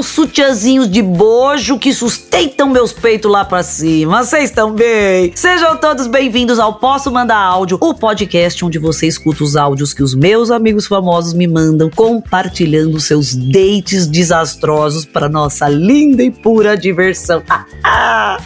Meus sutiãzinhos de bojo que sustentam meus peitos lá pra cima. Vocês estão bem? Sejam todos bem-vindos ao Posso Mandar Áudio, o podcast onde você escuta os áudios que os meus amigos famosos me mandam, compartilhando seus dates desastrosos para nossa linda e pura diversão.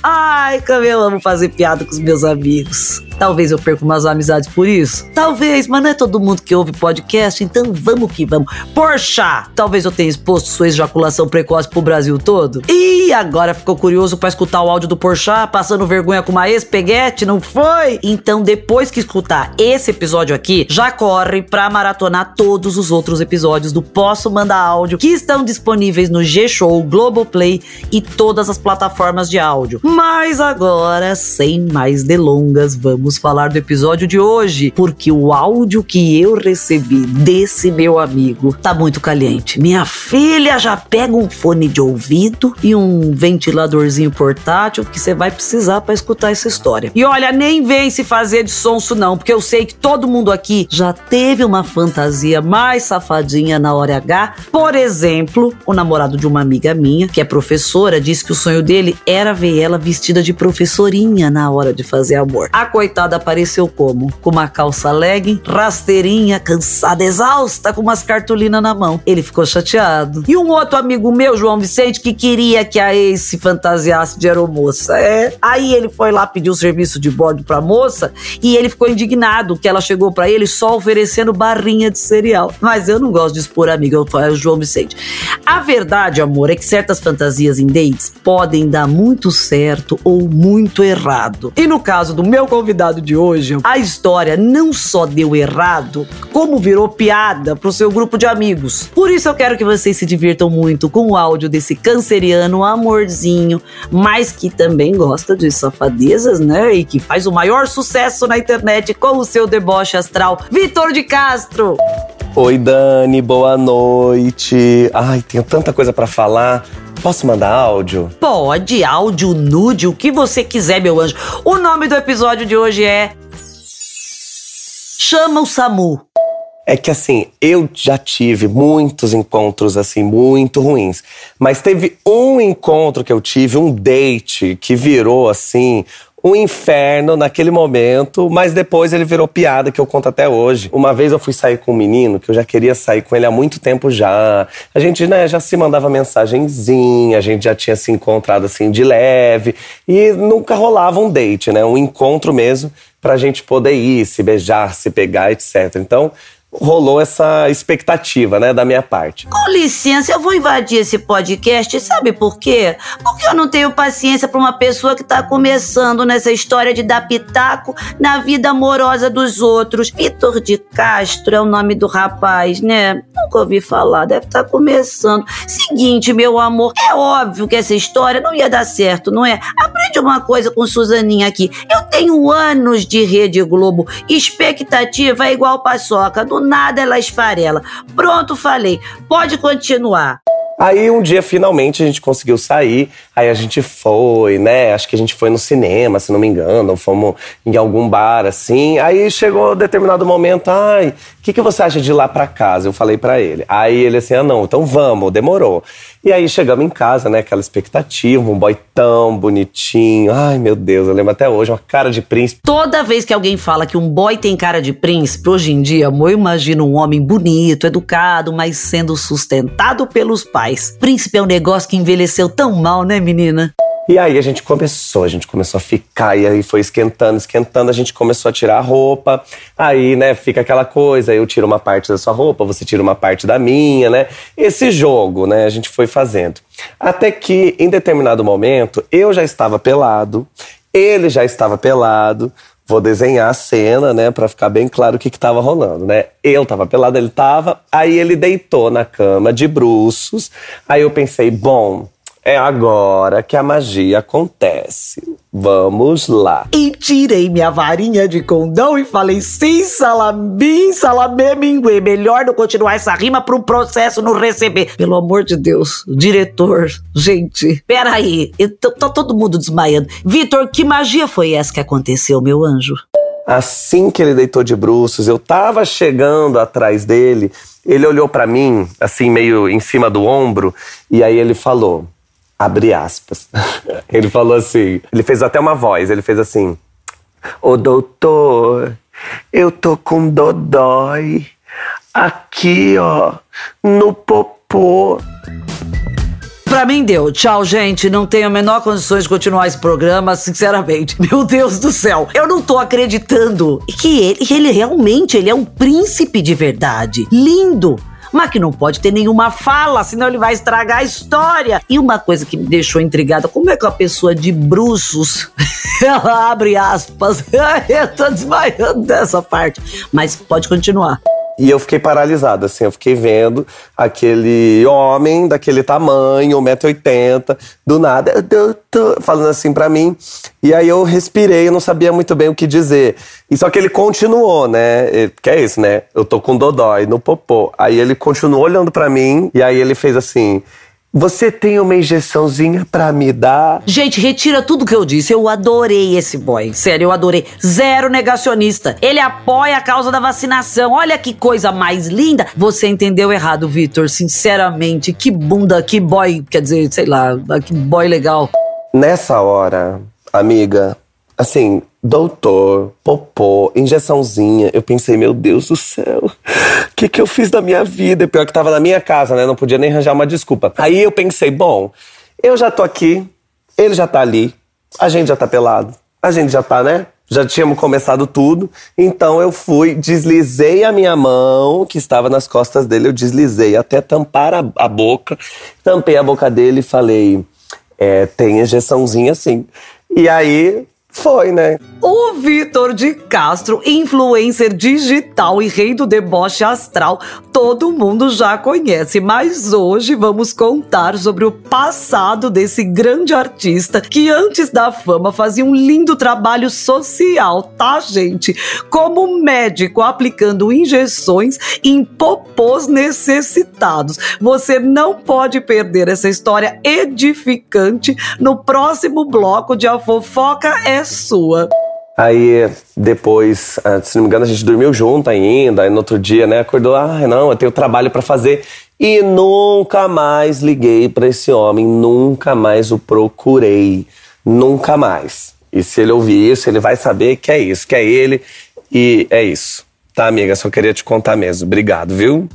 Ai, como eu amo fazer piada com os meus amigos. Talvez eu perca umas amizades por isso. Talvez, mas não é todo mundo que ouve podcast, então vamos que vamos. Porcha! Talvez eu tenha exposto sua ejaculação precoce pro Brasil todo. E agora ficou curioso para escutar o áudio do Porchat passando vergonha com uma ex-peguete, não foi? Então, depois que escutar esse episódio aqui, já corre pra maratonar todos os outros episódios do Posso Mandar Áudio que estão disponíveis no G-Show, Globoplay e todas as plataformas de áudio. Mas agora, sem mais delongas, vamos falar do episódio de hoje, porque o áudio que eu recebi desse meu amigo tá muito caliente. Minha filha já pega um fone de ouvido e um ventiladorzinho portátil que você vai precisar para escutar essa história. E olha, nem vem se fazer de sonso não, porque eu sei que todo mundo aqui já teve uma fantasia mais safadinha na hora H. Por exemplo, o namorado de uma amiga minha, que é professora, disse que o sonho dele era ver ela vestida de professorinha na hora de fazer amor. A coitada apareceu como? Com uma calça legging, rasteirinha, cansada, exausta, com umas cartolinas na mão. Ele ficou chateado. E um outro amigo meu, João Vicente, que queria que a ex se fantasiasse de aeromoça. É. Aí ele foi lá pedir o serviço de bordo pra moça e ele ficou indignado que ela chegou para ele só oferecendo barrinha de cereal. Mas eu não gosto de expor amigo, eu falo João Vicente. A verdade, amor, é que certas fantasias em dates podem dar muito certo ou muito errado. E no caso do meu convidado de hoje, a história não só deu errado, como virou piada pro seu grupo de amigos. Por isso eu quero que vocês se divirtam muito com o áudio desse canceriano amorzinho, mas que também gosta de safadezas, né? E que faz o maior sucesso na internet com o seu deboche astral, Vitor de Castro. Oi, Dani, boa noite. Ai, tenho tanta coisa pra falar. Posso mandar áudio? Pode, áudio, nude, o que você quiser, meu anjo. O nome do episódio de hoje é. Chama o Samu. É que assim, eu já tive muitos encontros assim muito ruins, mas teve um encontro que eu tive, um date que virou assim um inferno naquele momento, mas depois ele virou piada que eu conto até hoje. Uma vez eu fui sair com um menino que eu já queria sair com ele há muito tempo já. A gente, né, já se mandava mensagenzinha, a gente já tinha se encontrado assim de leve e nunca rolava um date, né, um encontro mesmo pra gente poder ir, se beijar, se pegar, etc. Então, rolou essa expectativa, né, da minha parte. Com licença, eu vou invadir esse podcast, sabe por quê? Porque eu não tenho paciência para uma pessoa que tá começando nessa história de dar pitaco na vida amorosa dos outros. Vitor de Castro é o nome do rapaz, né? Nunca ouvi falar, deve estar tá começando. Seguinte, meu amor, é óbvio que essa história não ia dar certo, não é? Aprende uma coisa com Suzaninha aqui. Eu tenho anos de Rede Globo, expectativa é igual paçoca, do nada ela esfarela. Pronto, falei. Pode continuar. Aí um dia finalmente a gente conseguiu sair, aí a gente foi, né? Acho que a gente foi no cinema, se não me engano, ou fomos em algum bar assim. Aí chegou determinado momento, ai, o que, que você acha de ir lá pra casa? Eu falei para ele. Aí ele assim, ah não, então vamos, demorou. E aí chegamos em casa, né? Aquela expectativa, um boy tão bonitinho. Ai, meu Deus, eu lembro até hoje, uma cara de príncipe. Toda vez que alguém fala que um boy tem cara de príncipe, hoje em dia, amor, eu imagino um homem bonito, educado, mas sendo sustentado pelos pais. Príncipe é um negócio que envelheceu tão mal, né, menina? E aí a gente começou, a gente começou a ficar, e aí foi esquentando, esquentando, a gente começou a tirar a roupa. Aí, né, fica aquela coisa, eu tiro uma parte da sua roupa, você tira uma parte da minha, né? Esse jogo, né, a gente foi fazendo. Até que, em determinado momento, eu já estava pelado, ele já estava pelado. Vou desenhar a cena, né, para ficar bem claro o que estava rolando, né? Eu tava pelado, ele tava, aí ele deitou na cama de bruços. Aí eu pensei, bom, É agora que a magia acontece. Vamos lá. E tirei minha varinha de condão e falei: sim, salabim, salamê, minguê. Melhor não continuar essa rima para um processo não receber. Pelo amor de Deus, diretor, gente, peraí, tá todo mundo desmaiando. Vitor, que magia foi essa que aconteceu, meu anjo? Assim que ele deitou de bruços, eu tava chegando atrás dele. Ele olhou para mim, assim, meio em cima do ombro, e aí ele falou: abre aspas. ele falou assim, ele fez até uma voz, ele fez assim: Ô doutor, eu tô com dodói aqui, ó, no popô. Pra mim deu. Tchau, gente. Não tenho a menor condições de continuar esse programa, sinceramente. Meu Deus do céu. Eu não tô acreditando que ele, ele realmente ele é um príncipe de verdade. Lindo mas que não pode ter nenhuma fala, senão ele vai estragar a história. E uma coisa que me deixou intrigada, como é que uma pessoa de bruços, ela abre aspas, eu tô desmaiando dessa parte, mas pode continuar. E eu fiquei paralisada, assim, eu fiquei vendo aquele homem daquele tamanho, 1,80m, do nada, falando assim para mim. E aí eu respirei, eu não sabia muito bem o que dizer. E só que ele continuou, né? Que é isso, né? Eu tô com dodói no popô. Aí ele continuou olhando para mim, e aí ele fez assim. Você tem uma injeçãozinha para me dar? Gente, retira tudo que eu disse. Eu adorei esse boy. Sério, eu adorei. Zero negacionista. Ele apoia a causa da vacinação. Olha que coisa mais linda. Você entendeu errado, Vitor. Sinceramente, que bunda, que boy. Quer dizer, sei lá, que boy legal. Nessa hora, amiga, assim, doutor, popô, injeçãozinha. Eu pensei, meu Deus do céu, o que, que eu fiz da minha vida? Pior que tava na minha casa, né? Não podia nem arranjar uma desculpa. Aí eu pensei, bom, eu já tô aqui, ele já tá ali, a gente já tá pelado, a gente já tá, né? Já tínhamos começado tudo, então eu fui, deslizei a minha mão, que estava nas costas dele, eu deslizei até tampar a, a boca, tampei a boca dele e falei: é, tem injeçãozinha sim. E aí foi, né? O Vitor de Castro, influencer digital e rei do deboche astral, todo mundo já conhece, mas hoje vamos contar sobre o passado desse grande artista que antes da fama fazia um lindo trabalho social, tá, gente? Como médico aplicando injeções em popôs necessitados. Você não pode perder essa história edificante no próximo bloco de A Fofoca é sua. Aí depois, ah, se não me engano, a gente dormiu junto ainda. Aí no outro dia, né, acordou, ah, não, eu tenho trabalho para fazer. E nunca mais liguei para esse homem, nunca mais o procurei, nunca mais. E se ele ouvir isso, ele vai saber que é isso, que é ele e é isso. Tá, amiga? Só queria te contar mesmo. Obrigado, viu?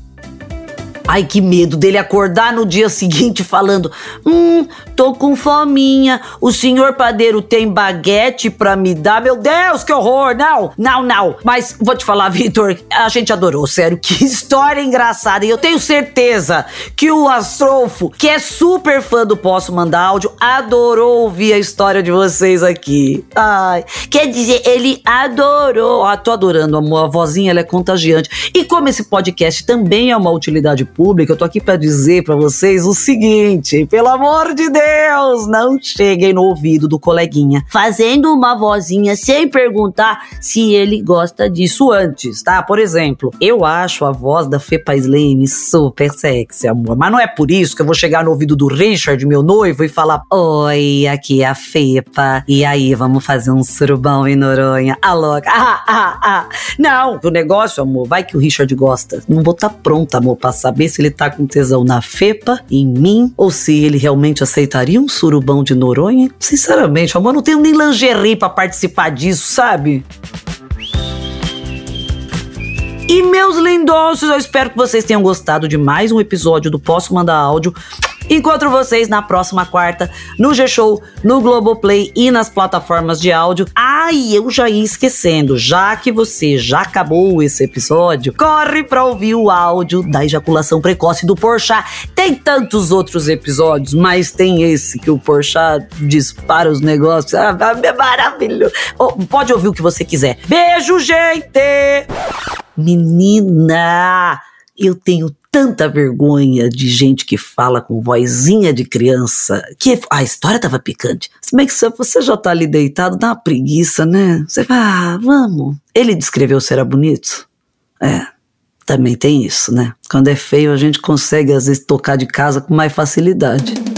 Ai, que medo dele acordar no dia seguinte falando: Hum, tô com fominha. O senhor padeiro tem baguete pra me dar? Meu Deus, que horror! Não, não, não. Mas vou te falar, Vitor, a gente adorou, sério. Que história engraçada. E eu tenho certeza que o Astrolfo, que é super fã do Posso Mandar Áudio, adorou ouvir a história de vocês aqui. Ai, quer dizer, ele adorou. Ah, tô adorando, amor. A vozinha ela é contagiante. E como esse podcast também é uma utilidade pública, eu tô aqui para dizer para vocês o seguinte: pelo amor de Deus, não cheguem no ouvido do coleguinha fazendo uma vozinha sem perguntar se ele gosta disso antes, tá? Por exemplo, eu acho a voz da Fepa Slane super sexy, amor, mas não é por isso que eu vou chegar no ouvido do Richard, meu noivo, e falar: Oi, aqui é a Fepa, e aí, vamos fazer um surubão em Noronha? Alô? Ah, ah, ah. Não, o negócio, amor, vai que o Richard gosta. Não vou estar tá pronta, amor, pra saber se ele tá com tesão na Fepa, em mim, ou se ele realmente aceitaria um surubão de Noronha. Sinceramente, amor, não tenho nem lingerie para participar disso, sabe? E meus lindos, eu espero que vocês tenham gostado de mais um episódio do Posso Mandar Áudio. Encontro vocês na próxima quarta no G-Show, no Globoplay e nas plataformas de áudio. Ai, ah, eu já ia esquecendo, já que você já acabou esse episódio, corre pra ouvir o áudio da ejaculação precoce do Porchat. Tem tantos outros episódios, mas tem esse que o Porchat dispara os negócios. Ah, é maravilhoso. Oh, pode ouvir o que você quiser. Beijo, gente! Menina, eu tenho tanta vergonha de gente que fala com vozinha de criança, que a história tava picante. Se bem que você já tá ali deitado, dá uma preguiça, né? Você vai, ah, vamos. Ele descreveu se era bonito? É, também tem isso, né? Quando é feio, a gente consegue às vezes tocar de casa com mais facilidade.